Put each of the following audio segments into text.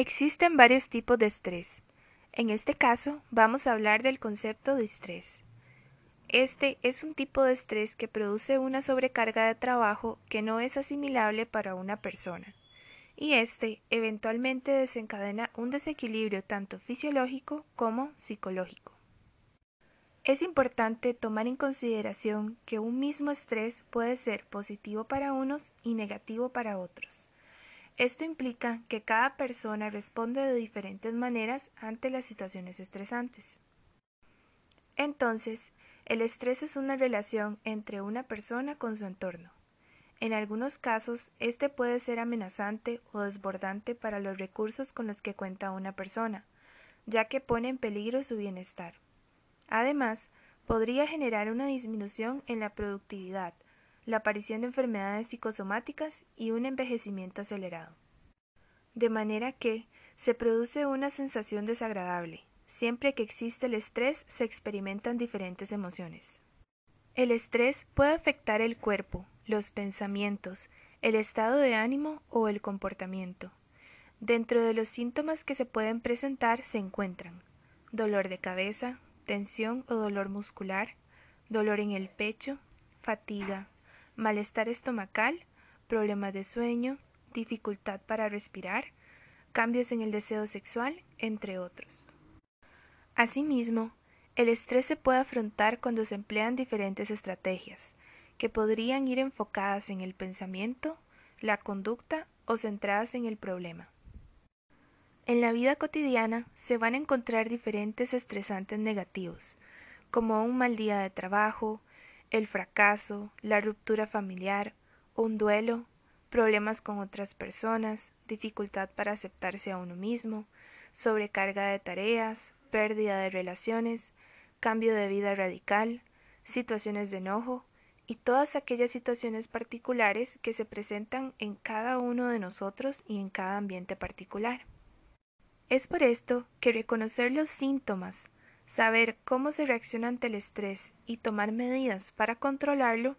Existen varios tipos de estrés. En este caso, vamos a hablar del concepto de estrés. Este es un tipo de estrés que produce una sobrecarga de trabajo que no es asimilable para una persona, y este eventualmente desencadena un desequilibrio tanto fisiológico como psicológico. Es importante tomar en consideración que un mismo estrés puede ser positivo para unos y negativo para otros. Esto implica que cada persona responde de diferentes maneras ante las situaciones estresantes. Entonces, el estrés es una relación entre una persona con su entorno. En algunos casos, este puede ser amenazante o desbordante para los recursos con los que cuenta una persona, ya que pone en peligro su bienestar. Además, podría generar una disminución en la productividad, la aparición de enfermedades psicosomáticas y un envejecimiento acelerado. De manera que se produce una sensación desagradable. Siempre que existe el estrés se experimentan diferentes emociones. El estrés puede afectar el cuerpo, los pensamientos, el estado de ánimo o el comportamiento. Dentro de los síntomas que se pueden presentar se encuentran dolor de cabeza, tensión o dolor muscular, dolor en el pecho, fatiga, malestar estomacal, problemas de sueño, dificultad para respirar, cambios en el deseo sexual, entre otros. Asimismo, el estrés se puede afrontar cuando se emplean diferentes estrategias, que podrían ir enfocadas en el pensamiento, la conducta o centradas en el problema. En la vida cotidiana se van a encontrar diferentes estresantes negativos, como un mal día de trabajo, el fracaso, la ruptura familiar, un duelo, problemas con otras personas, dificultad para aceptarse a uno mismo, sobrecarga de tareas, pérdida de relaciones, cambio de vida radical, situaciones de enojo y todas aquellas situaciones particulares que se presentan en cada uno de nosotros y en cada ambiente particular. Es por esto que reconocer los síntomas, saber cómo se reacciona ante el estrés y tomar medidas para controlarlo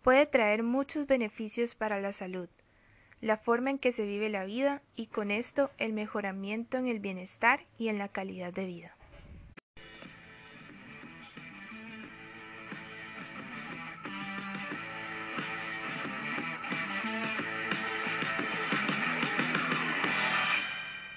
puede traer muchos beneficios para la salud, la forma en que se vive la vida y con esto el mejoramiento en el bienestar y en la calidad de vida.